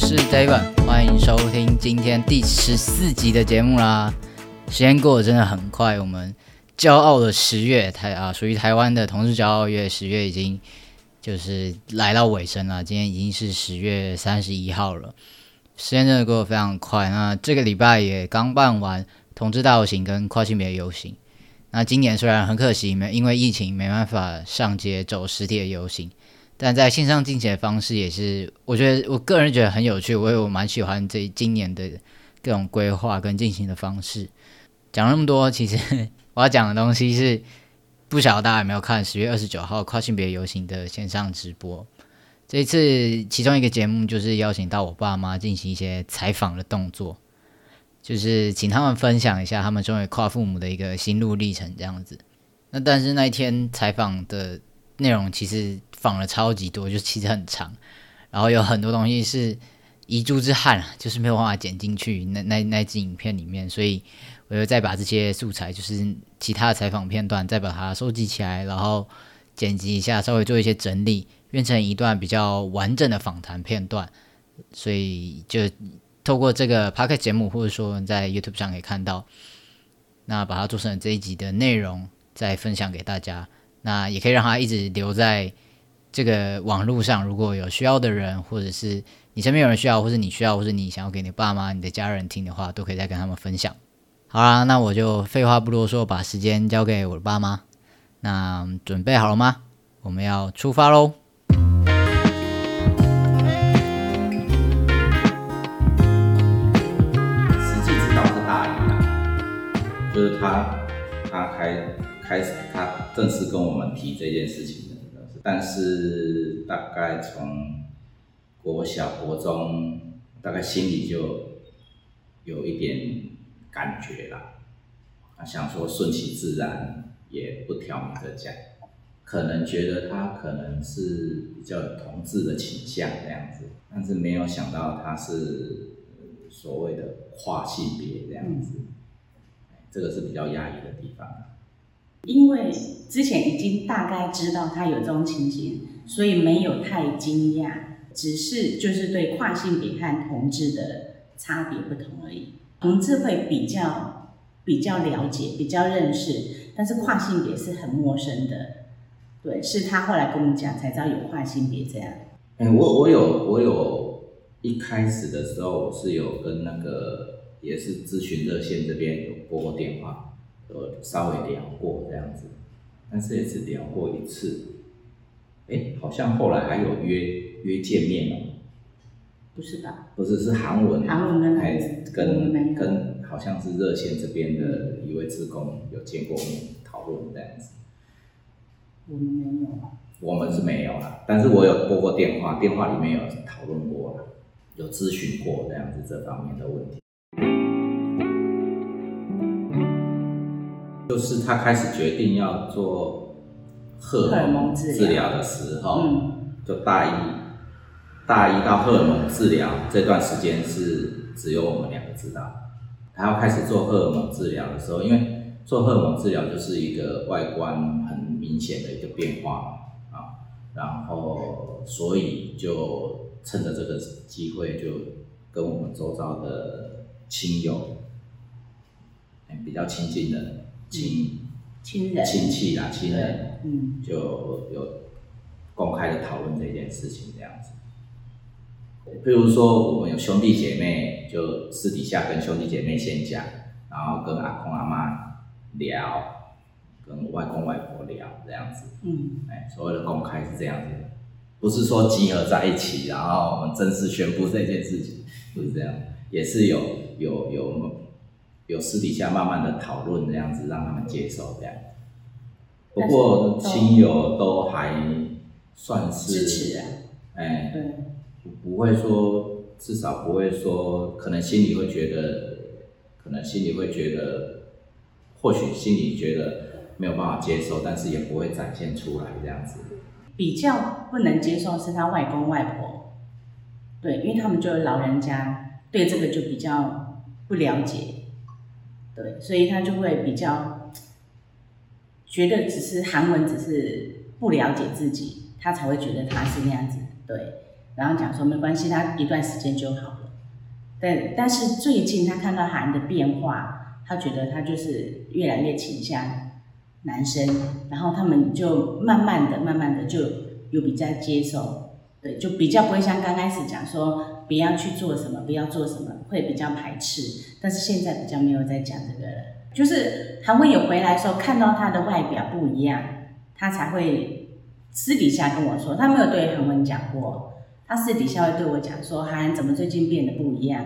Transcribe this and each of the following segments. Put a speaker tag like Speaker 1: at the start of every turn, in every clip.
Speaker 1: 是 David，欢迎收听今天第十四集的节目啦。时间过得真的很快，我们骄傲的十月台啊，属于台湾的同志骄傲月，十月已经就是来到尾声了。今天已经是十月三十一号了，时间真的过得非常快。那这个礼拜也刚办完同志大游行跟跨性别游行。那今年虽然很可惜没因为疫情没办法上街走实体的游行，但在线上进行的方式也是，我觉得我个人觉得很有趣，我也我蛮喜欢这今年的各种规划跟进行的方式。讲那么多，其实我要讲的东西是，不晓得大家有没有看十月二十九号跨性别游行的线上直播？这一次其中一个节目就是邀请到我爸妈进行一些采访的动作。就是请他们分享一下他们作为跨父母的一个心路历程这样子。那但是那一天采访的内容其实访了超级多，就其实很长，然后有很多东西是遗珠之憾，就是没有办法剪进去那 那那支影片里面，所以我就再把这些素材，就是其他的采访片段，再把它收集起来，然后剪辑一下，稍微做一些整理，变成一段比较完整的访谈片段，所以就。透过这个 p o c a s t 节目，或者说在 YouTube 上可以看到，那把它做成这一集的内容，再分享给大家。那也可以让它一直留在这个网络上。如果有需要的人，或者是你身边有人需要，或是你需要，或是你想要给你爸妈、你的家人听的话，都可以再跟他们分享。好啦，那我就废话不多说，把时间交给我的爸妈。那准备好了吗？我们要出发喽！
Speaker 2: 就是他，他开开始，他正式跟我们提这件事情的，但是大概从国小、国中，大概心里就有一点感觉了，想说顺其自然，也不挑明的讲，可能觉得他可能是比较有同志的倾向这样子，但是没有想到他是所谓的跨性别这样子。这个是比较压抑的地方，
Speaker 3: 因为之前已经大概知道他有这种情形，所以没有太惊讶，只是就是对跨性别和同志的差别不同而已。同志会比较比较了解，比较认识，但是跨性别是很陌生的。对，是他后来跟我们讲才知道有跨性别这样。
Speaker 2: 哎，我我有我有一开始的时候是有跟那个。也是咨询热线这边有拨过电话，有稍微聊过这样子，但是也只聊过一次。哎，好像后来还有约约见面哦。
Speaker 3: 不是吧？
Speaker 2: 不是，是韩文。
Speaker 3: 韩文跟
Speaker 2: 还跟跟好像是热线这边的一位职工有见过面讨论这样子。
Speaker 3: 我们没有啊。
Speaker 2: 我们是没有啊，但是我有拨过电话，电话里面有讨论过有咨询过这样子这方面的问题。就是他开始决定要做荷尔蒙治疗的时候，就大一，大一到荷尔蒙治疗这段时间是只有我们两个知道。他要开始做荷尔蒙治疗的时候，因为做荷尔蒙治疗就是一个外观很明显的一个变化啊，然后所以就趁着这个机会，就跟我们周遭的亲友，比较亲近的。亲
Speaker 3: 亲人
Speaker 2: 亲戚啦，亲人，嗯，就有公开的讨论这件事情这样子。譬如说，我们有兄弟姐妹，就私底下跟兄弟姐妹先讲，然后跟阿公阿妈聊，跟外公外婆聊这样子。嗯，哎，所谓的公开是这样子，不是说集合在一起，然后我们正式宣布这件事情，不是这样，也是有有有。有私底下慢慢的讨论这样子，让他们接受这样。不过亲友都还算是
Speaker 3: 支持啊，
Speaker 2: 哎，
Speaker 3: 对，
Speaker 2: 不不会说，至少不会说，可能心里会觉得，可能心里会觉得，或许心里觉得没有办法接受，但是也不会展现出来这样子。
Speaker 3: 比较不能接受是他外公外婆，对，因为他们就是老人家，对这个就比较不了解，对，所以他就会比较觉得只是韩文只是不了解自己，他才会觉得他是那样子，对，然后讲说没关系，他一段时间就好了。但，但是最近他看到韩的变化，他觉得他就是越来越倾向男生，然后他们就慢慢的、慢慢的就有比较接受，对，就比较不会像刚开始讲说不要去做什么，不要做什么，会比较排斥。但是现在比较没有在讲这个了，就是韩文有回来的时候，看到他的外表不一样，他才会私底下跟我说，他没有对韩文讲过，他私底下会对我讲说，韩怎么最近变得不一样，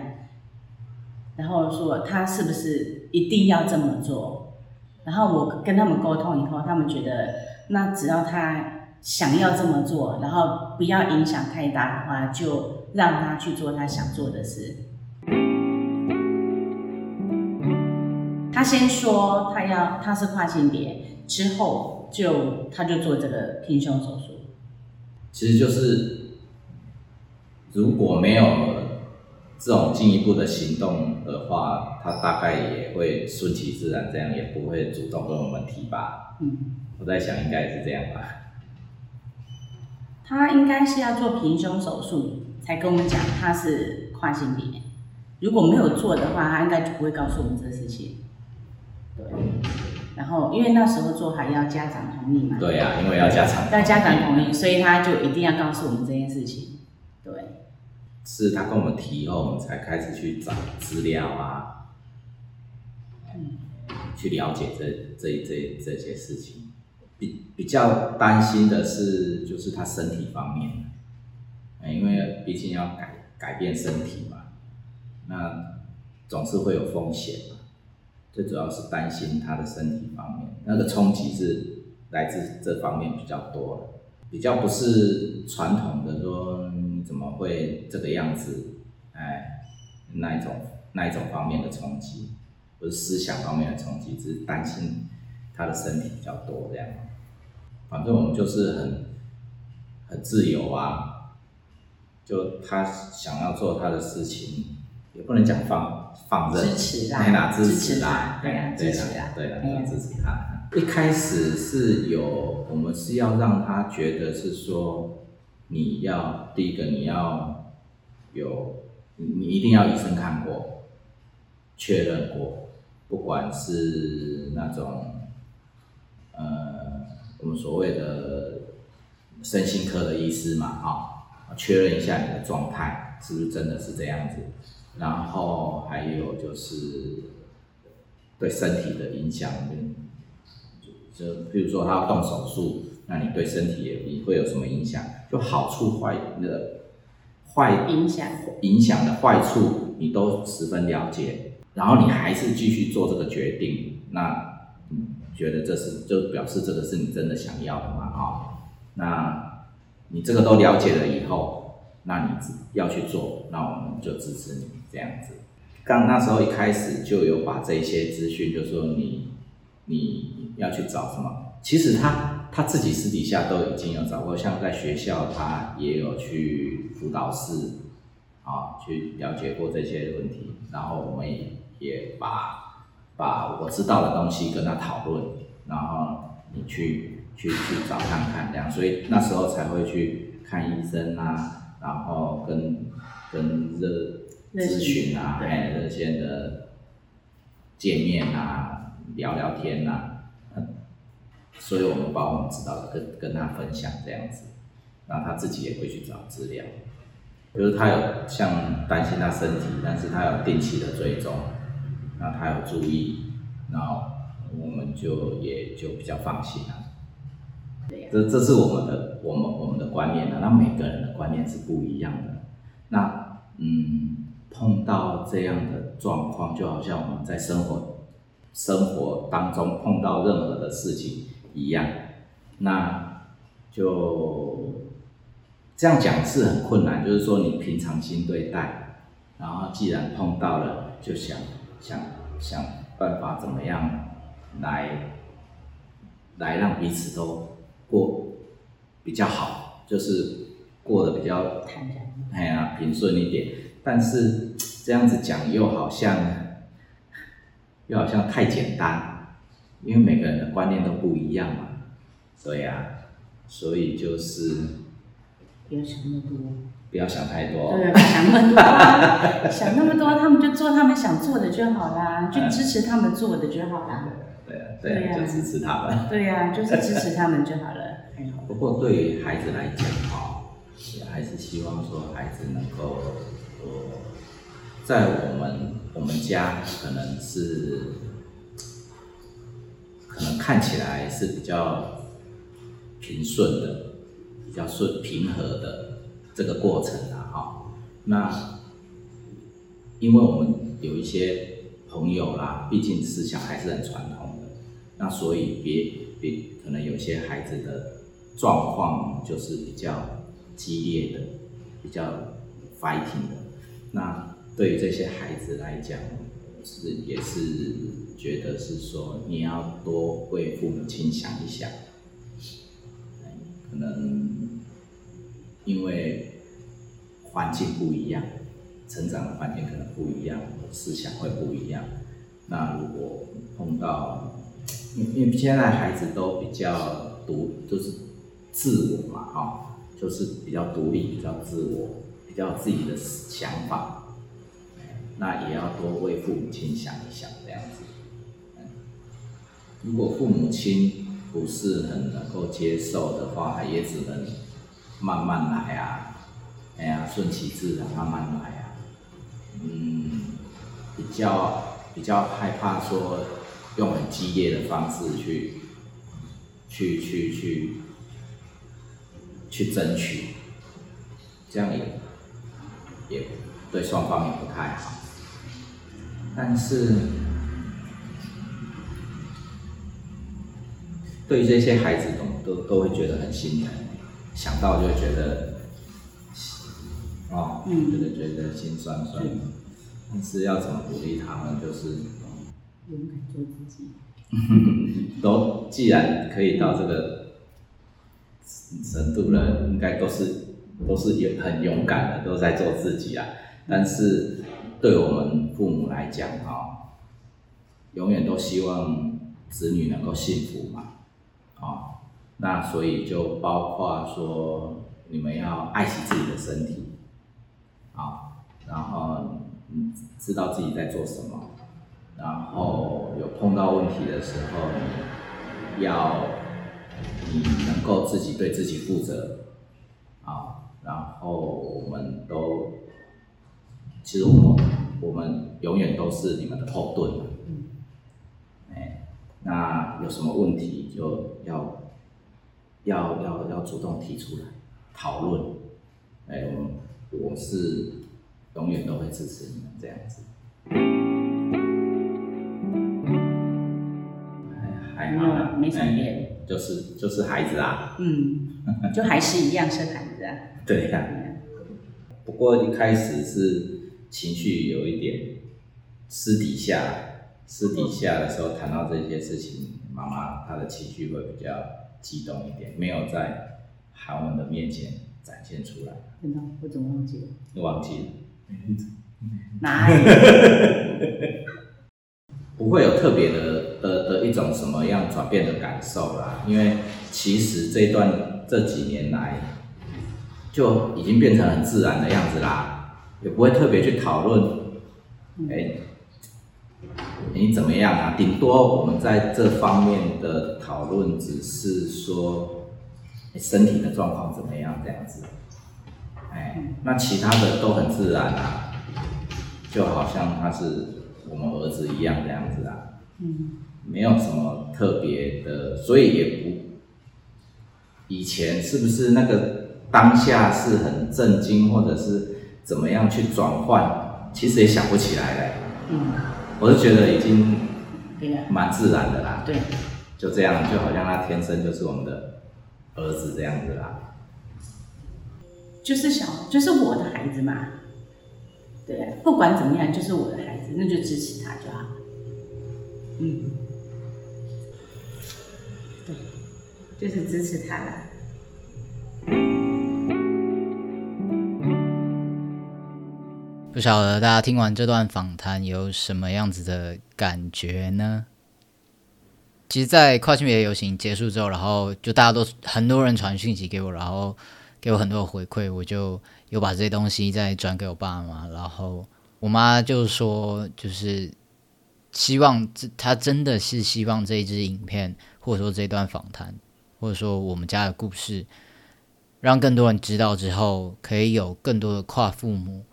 Speaker 3: 然后说他是不是一定要这么做。然后我跟他们沟通以后，他们觉得那只要他想要这么做，然后不要影响太大的话，就让他去做他想做的事。他先说他要他是跨性别，之后就他就做这个平胸手术。
Speaker 2: 其实就是如果没有这种进一步的行动的话，他大概也会顺其自然，这样也不会主动跟我们提吧。
Speaker 3: 嗯，
Speaker 2: 我在想应该是这样吧。
Speaker 3: 他应该是要做平胸手术才跟我们讲他是跨性别，如果没有做的话，他应该就不会告诉我们这个事情。对，然后因为那时候做还要家长同意嘛。
Speaker 2: 对呀、因为要家长
Speaker 3: 要家长同意，所以他就一定要告诉我们这件事情。对，
Speaker 2: 是他跟我们提以后，我们才开始去找资料啊，
Speaker 3: 嗯
Speaker 2: 去了解这这这这些事情。比比较担心的是，就是他身体方面，因为毕竟要改改变身体嘛，那总是会有风险嘛。最主要是担心他的身体方面，那个冲击是来自这方面比较多的。比较不是传统的说你怎么会这个样子，哎，那一种那一种方面的冲击，不是思想方面的冲击，只是担心他的身体比较多这样。反正我们就是很很自由啊，就他想要做他的事情，也不能讲放放任，
Speaker 3: 支持啦
Speaker 2: 支
Speaker 3: 支持
Speaker 2: 持啦
Speaker 3: 啦，对啊支持啦
Speaker 2: 对啦，
Speaker 3: 哎呀
Speaker 2: 要支持他。一开始是有，我们是要让他觉得是说，你要第一个你要有，你你一定要医生看过，确认过，不管是那种，呃，我们所谓的身心科的医师嘛，啊、确认一下你的状态是不是真的是这样子，然后还有就是对身体的影响，嗯就比如说他要动手术，那你对身体也会有什么影响？就好处坏的坏
Speaker 3: 影响
Speaker 2: 影响的坏处你都十分了解，然后你还是继续做这个决定，那嗯，觉得这是就表示这个是你真的想要的嘛？啊、那你这个都了解了以后，那你要去做，那我们就支持你这样子。刚那时候一开始就有把这些资讯，就说你你要去找什么，其实他他自己私底下都已经有找过，像在学校他也有去辅导室啊，去了解过这些问题，然后我们也也把把我知道的东西跟他讨论，然后你去去去找看看这样，所以那时候才会去看医生啊，然后跟跟热
Speaker 3: 热
Speaker 2: 咨询啊，
Speaker 3: 对。
Speaker 2: 哎，热线的见面啊，聊聊天啊，嗯所以我们把我们知道的跟跟他分享这样子，然后他自己也会去找资料，就是他有像担心他身体，但是他有定期的追踪，那他有注意，然后我们就也就比较放心了。
Speaker 3: 对呀、
Speaker 2: 这这是我们的我们我们的观念啊，那每个人的观念是不一样的。那嗯，碰到这样的状况，就好像我们在生活生活当中碰到任何的事情，一样，那就这样讲是很困难，就是说你平常心对待，然后既然碰到了，就想想想办法怎么样来来让彼此都过比较好，就是过得比较
Speaker 3: 坦然。
Speaker 2: 哎呀平顺一点，但是这样子讲又好像又好像太简单，因为每个人的观念都不一样嘛，对呀、所以就是
Speaker 3: 不要想
Speaker 2: 太多，
Speaker 3: 对，不要想那么多啊，想那么多，他们就做他们想做的就好啦，就支持他们做的就好啦。
Speaker 2: 对啊
Speaker 3: 对
Speaker 2: 啊，就支持他们。
Speaker 3: 对呀、就是支持他们就好了。
Speaker 2: 不过对于孩子来讲，哈，也还是希望说孩子能够，呃，在我们我们家可能是，可能看起来是比较平顺的，比较顺平和的这个过程啊，哈。那因为我们有一些朋友啦，毕竟思想还是很传统的，那所以别别可能有些孩子的状况就是比较激烈的，比较 fighting 的。那对于这些孩子来讲，是也是觉得是说你要多为父母亲想一想，可能因为环境不一样，成长的环境可能不一样，思想会不一样。那如果碰到，因为因为现在孩子都比较独，就是自我嘛，哈、就是比较独立，比较自我，比较有自己的想法。那也要多为父母亲想一想，这样子。如果父母亲不是很能够接受的话，也只能慢慢来啊，哎呀，顺其自然，慢慢来啊。嗯，比较比较害怕说用很激烈的方式去去去去去争取，这样也也对双方也不太好。但是对于这些孩子都都都会觉得很心疼，想到就会觉得，哦，
Speaker 3: 嗯
Speaker 2: 觉得觉得心酸酸的。但是要怎么鼓励他们，就是
Speaker 3: 勇敢做自己。
Speaker 2: 都既然可以到这个程度了，应该都是都是也很勇敢的，都在做自己啊。但是对我们父母来讲，哈、永远都希望子女能够幸福嘛，啊、那所以就包括说你们要爱惜自己的身体，啊、然后嗯知道自己在做什么，然后有碰到问题的时候，你要你能够自己对自己负责啊，然后我们都其实我们我们永远都是你们的后盾嘛，哎，那有什么问题就要要要要主动提出来讨论，哎，我我是永远都会支持你们这样子。还还好啦，
Speaker 3: 没没什么
Speaker 2: 哎
Speaker 3: 变
Speaker 2: 就是就是孩子啊，
Speaker 3: 嗯，就还是一样生孩子啊。
Speaker 2: 对呀、不过一开始是情绪有一点私底下，私底下的时候谈到这些事情，妈妈她的情绪会比较激动一点，没有在韩文的面前展现出来。
Speaker 3: 真的，我怎么忘记了？
Speaker 2: 你忘记了？
Speaker 3: 哪里？
Speaker 2: 不会有特别的的的一种什么样转变的感受啦，因为其实这段这几年来就已经变成很自然的样子啦，也不会特别去讨论，哎、你怎么样啊？顶多我们在这方面的讨论只是说、哎身体的状况怎么样这样子，哎，那其他的都很自然啊，就好像他是我们儿子一样这样子啊，
Speaker 3: 嗯，
Speaker 2: 没有什么特别的，所以也不以前是不是那个当下是很震惊，或者是怎么样去转换，其实也想不起来了。
Speaker 3: 嗯，
Speaker 2: 我是觉得已经蛮自然的啦，
Speaker 3: 对，
Speaker 2: 就这样，就好像他天生就是我们的儿子这样子啦。
Speaker 3: 就是小，就是我的孩子嘛。对啊，不管怎么样，就是我的孩子，那就支持他就好。嗯，对，就是支持他啦。
Speaker 1: 不晓得大家听完这段访谈有什么样子的感觉呢？其实，在跨性别游行结束之后，然后就大家都很多人传讯息给我，然后给我很多回馈，我就有把这些东西再转给我爸妈，然后我妈就说，就是希望这她真的是希望这一支影片，或者说这段访谈，或者说我们家的故事，让更多人知道之后，可以有更多的跨父母。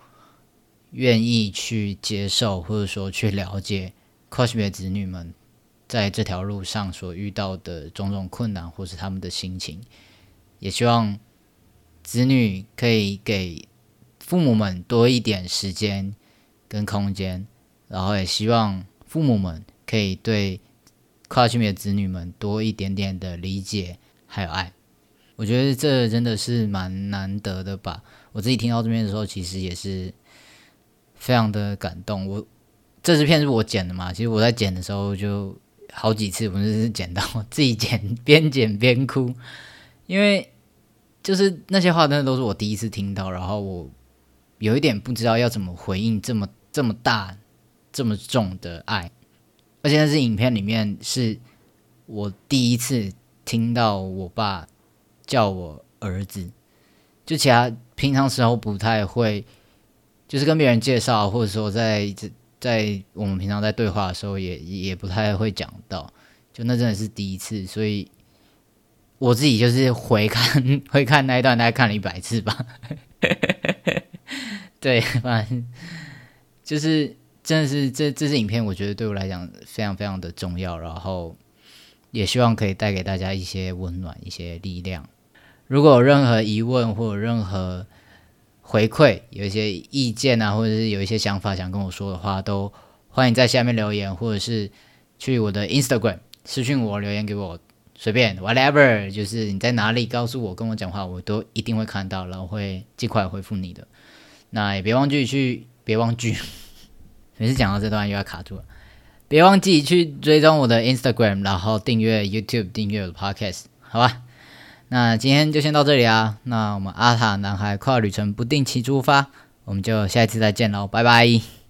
Speaker 1: 愿意去接受，或者说去了解跨性别子女们在这条路上所遇到的种种困难，或是他们的心情，也希望子女可以给父母们多一点时间跟空间，然后也希望父母们可以对跨性别子女们多一点点的理解还有爱。我觉得这真的是蛮难得的吧。我自己听到这边的时候，其实也是。非常的感动，我这支片是我剪的嘛？其实我在剪的时候就好几次，我就是剪到自己剪，边剪边哭，因为就是那些话真的都是我第一次听到，然后我有一点不知道要怎么回应这么这么大、这么重的爱，而且那是影片里面是我第一次听到我爸叫我儿子，就其他平常时候不太会。就是跟别人介绍，或者说在在我们平常在对话的时候，也也不太会讲到，就那真的是第一次，所以我自己就是回看 回看那一段，大概看了一百次吧。对，反正就是真的是这这支影片，我觉得对我来讲非常非常的重要，然后也希望可以带给大家一些温暖、一些力量。如果有任何疑问或者任何回馈有一些意见啊，或者是有一些想法想跟我说的话，都欢迎在下面留言，或者是去我的 Instagram 私信我留言给我，随便 whatever，就是你在哪里告诉我跟我讲话，我都一定会看到，然后会尽快回复你的。那也别忘记去，别忘记，每次讲到这段又要卡住了，别忘记去追踪我的 Instagram，然后订阅 YouTube，订阅我的 Podcast，好吧？那今天就先到这里啊！那我们阿塔男孩跨旅程不定期出发，我们就下一次再见喽，拜拜。